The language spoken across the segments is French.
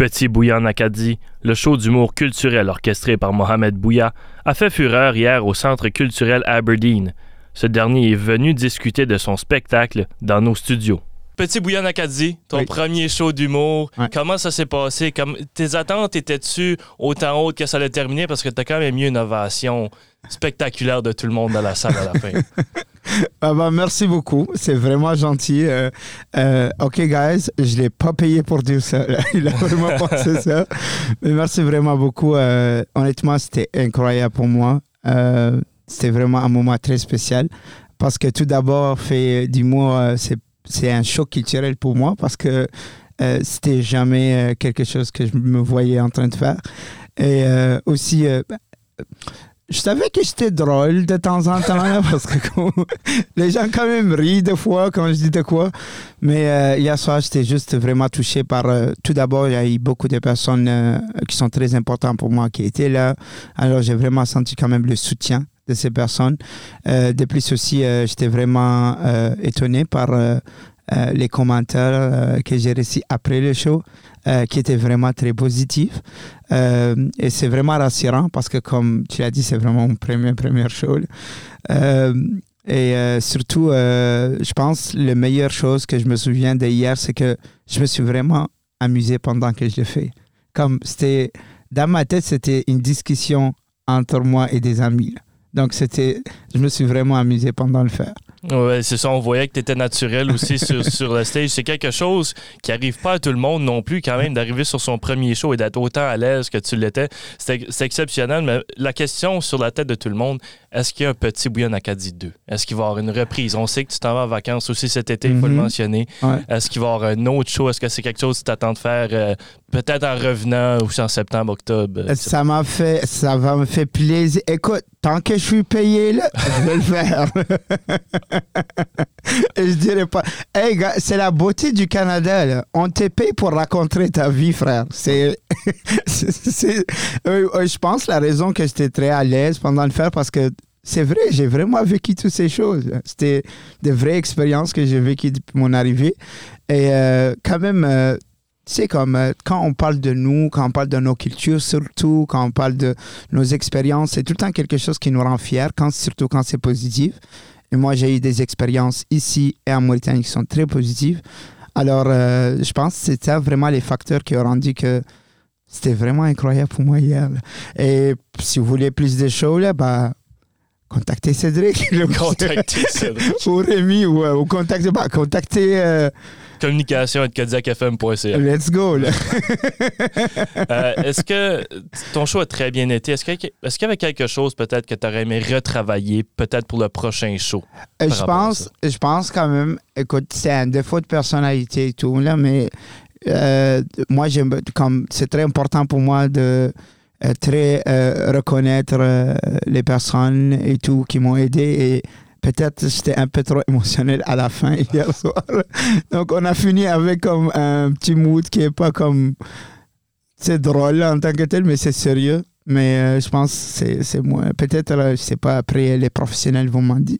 Petit Bouillant Acadie, le show d'humour culturel orchestré par Mohamed Bouya, a fait fureur hier au Centre culturel Aberdeen. Ce dernier est venu discuter de son spectacle dans nos studios. Petit Bouillon Acadie, ton premier show d'humour, comment ça s'est passé? Comme, tes attentes étaient-tu autant hautes que ça allait terminer? Parce que tu as quand même eu une ovation spectaculaire de tout le monde dans la salle à la fin. Ah bah, merci beaucoup, c'est vraiment gentil. Euh, euh, ok, guys, je ne l'ai pas payé pour dire ça. Il a vraiment pensé ça. Mais merci vraiment beaucoup. Euh, honnêtement, c'était incroyable pour moi. c'était vraiment un moment très spécial parce que tout d'abord, fait c'est c'est un choc culturel pour moi parce que c'était jamais quelque chose que je me voyais en train de faire. Et aussi, je savais que j'étais drôle de temps en temps, parce que les gens quand même rient des fois quand je dis de quoi. Mais euh, hier soir, j'étais juste vraiment touché par... Euh, tout d'abord, il y a eu beaucoup de personnes euh, qui sont très importantes pour moi qui étaient là. Alors, j'ai vraiment senti quand même le soutien de ces personnes. de plus aussi, j'étais vraiment étonné par les commentaires que j'ai reçus après le show. Euh, qui était vraiment très positif. Euh, et c'est vraiment rassurant parce que, comme tu l'as dit, c'est vraiment mon premier, première show. Euh, et surtout, je pense, la meilleure chose que je me souviens d'hier, c'est que je me suis vraiment amusé pendant que je l'ai fait. Comme c'était, dans ma tête, c'était une discussion entre moi et des amis. Donc, c'était, je me suis vraiment amusé pendant le faire. Oui, c'est ça. On voyait que tu étais naturel aussi sur, sur, le stage. C'est quelque chose qui arrive pas à tout le monde non plus, quand même, d'arriver sur son premier show et d'être autant à l'aise que tu l'étais. C'est exceptionnel. Mais la question sur la tête de tout le monde, est-ce qu'il y a un petit Bouillon Acadie 2? Est-ce qu'il va y avoir une reprise? On sait que tu t'en vas en vacances aussi cet été, il faut le mhm. mentionner. Est-ce qu'il va y avoir un autre show? Est-ce que c'est quelque chose que tu t'attends de faire euh, peut-être en revenant ou en septembre, octobre? Ça m'a fait, ça va me faire plaisir. Écoute, tant que je suis payé, là, je vais le faire. je dirais pas. Hey, gars, c'est la beauté du Canada. On te paye pour raconter ta vie, frère. C'est, je pense la raison que j'étais très à l'aise pendant le faire parce que c'est vrai, j'ai vraiment vécu toutes ces choses. C'était des vraies expériences que j'ai vécues depuis mon arrivée. Et euh, quand même, euh, tu sais, comme euh, quand on parle de nous, quand on parle de nos cultures, surtout quand on parle de nos expériences, c'est tout le temps quelque chose qui nous rend fiers, quand, surtout quand c'est positif. Et moi, j'ai eu des expériences ici et en Mauritanie qui sont très positives. Alors, je pense que ça vraiment les facteurs qui ont rendu que c'était vraiment incroyable pour moi hier. Et si vous voulez plus de shows, là, bah, contactez Cédric. Contactez Cédric. ou Rémi, ou, ou contactez, bah, contactez euh, communication Kodiakfm.ca. Let's go, là. Euh, est-ce que ton show a très bien été? Est-ce qu'il y avait quelque chose peut-être que tu aurais aimé retravailler, peut-être pour le prochain show? Euh, je pense, je pense quand même, écoute, c'est un défaut de personnalité et tout, là, mais euh, moi, comme c'est très important pour moi de très reconnaître les personnes et tout qui m'ont aidé et peut-être j'étais un peu trop émotionnel à la fin hier soir. Donc on a fini avec comme un petit mood qui est pas comme c'est drôle en tant que tel, mais c'est sérieux. Mais euh, je pense que c'est moins. Peut-être, je sais pas, après, les professionnels vont m'en dire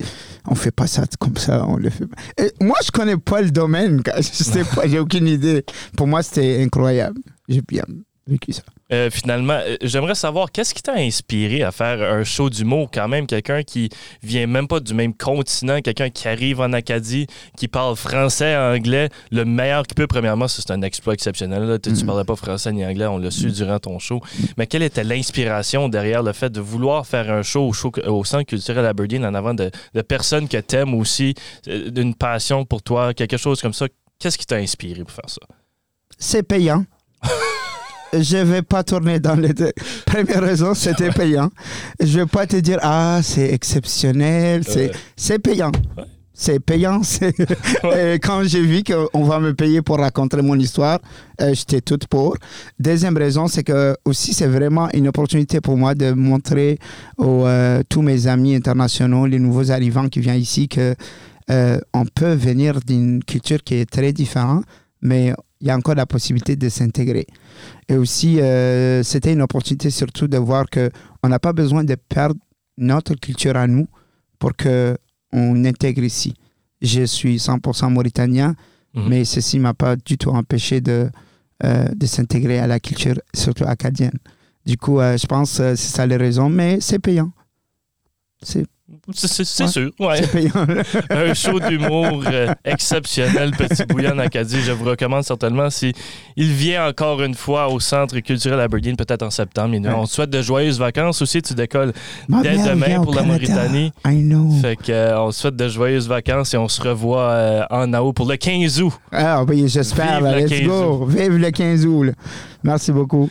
on fait pas ça comme ça, on le fait Et moi, je connais pas le domaine, je sais pas, j'ai aucune idée. Pour moi, c'était incroyable. J'ai bien vécu ça. Euh, finalement, euh, j'aimerais savoir qu'est-ce qui t'a inspiré à faire un show d'humour quand même, quelqu'un qui vient même pas du même continent, quelqu'un qui arrive en Acadie, qui parle français, anglais, le meilleur qui peut. Premièrement, c'est un exploit exceptionnel. Tu, ne mm. parlais pas français ni anglais, on l'a su mm. durant ton show. Mais quelle était l'inspiration derrière le fait de vouloir faire un show au, Centre culturel Aberdeen en avant de, personnes que t'aimes aussi, euh, d'une passion pour toi, quelque chose comme ça? Qu'est-ce qui t'a inspiré pour faire ça? C'est payant. je vais pas tourner dans les deux. Première raison, c'était payant. Je vais pas te dire, ah, c'est exceptionnel, c'est, c'est payant. C'est payant. quand j'ai vu qu'on va me payer pour raconter mon histoire, euh, j'étais toute pour. Deuxième raison, c'est que aussi c'est vraiment une opportunité pour moi de montrer aux euh, tous mes amis internationaux, les nouveaux arrivants qui viennent ici, que euh, on peut venir d'une culture qui est très différente, mais il y a encore la possibilité de s'intégrer. Et aussi, euh, c'était une opportunité surtout de voir qu'on n'a pas besoin de perdre notre culture à nous pour qu'on intègre ici. Je suis 100% mauritanien, mhm. mais ceci ne m'a pas du tout empêché de euh, de s'intégrer à la culture, surtout acadienne. Du coup, euh, je pense que c'est ça les raisons, mais c'est payant. C'est C'est Ouais. sûr. Ouais. payant. un show d'humour euh, exceptionnel, Petit Bouillon Acadie. Je vous recommande certainement si il vient encore une fois au Centre culturel Aberdeen, peut-être en septembre. Ouais. On te souhaite de joyeuses vacances aussi. Tu décolles Ma dès demain pour la. Mauritanie. I know. Fait que, euh, on te souhaite de joyeuses vacances et on se revoit euh, en août pour le 15 août. Ah oui, j'espère. Vive là. le Let's 15 go. Vive le 15 août. là. Merci beaucoup.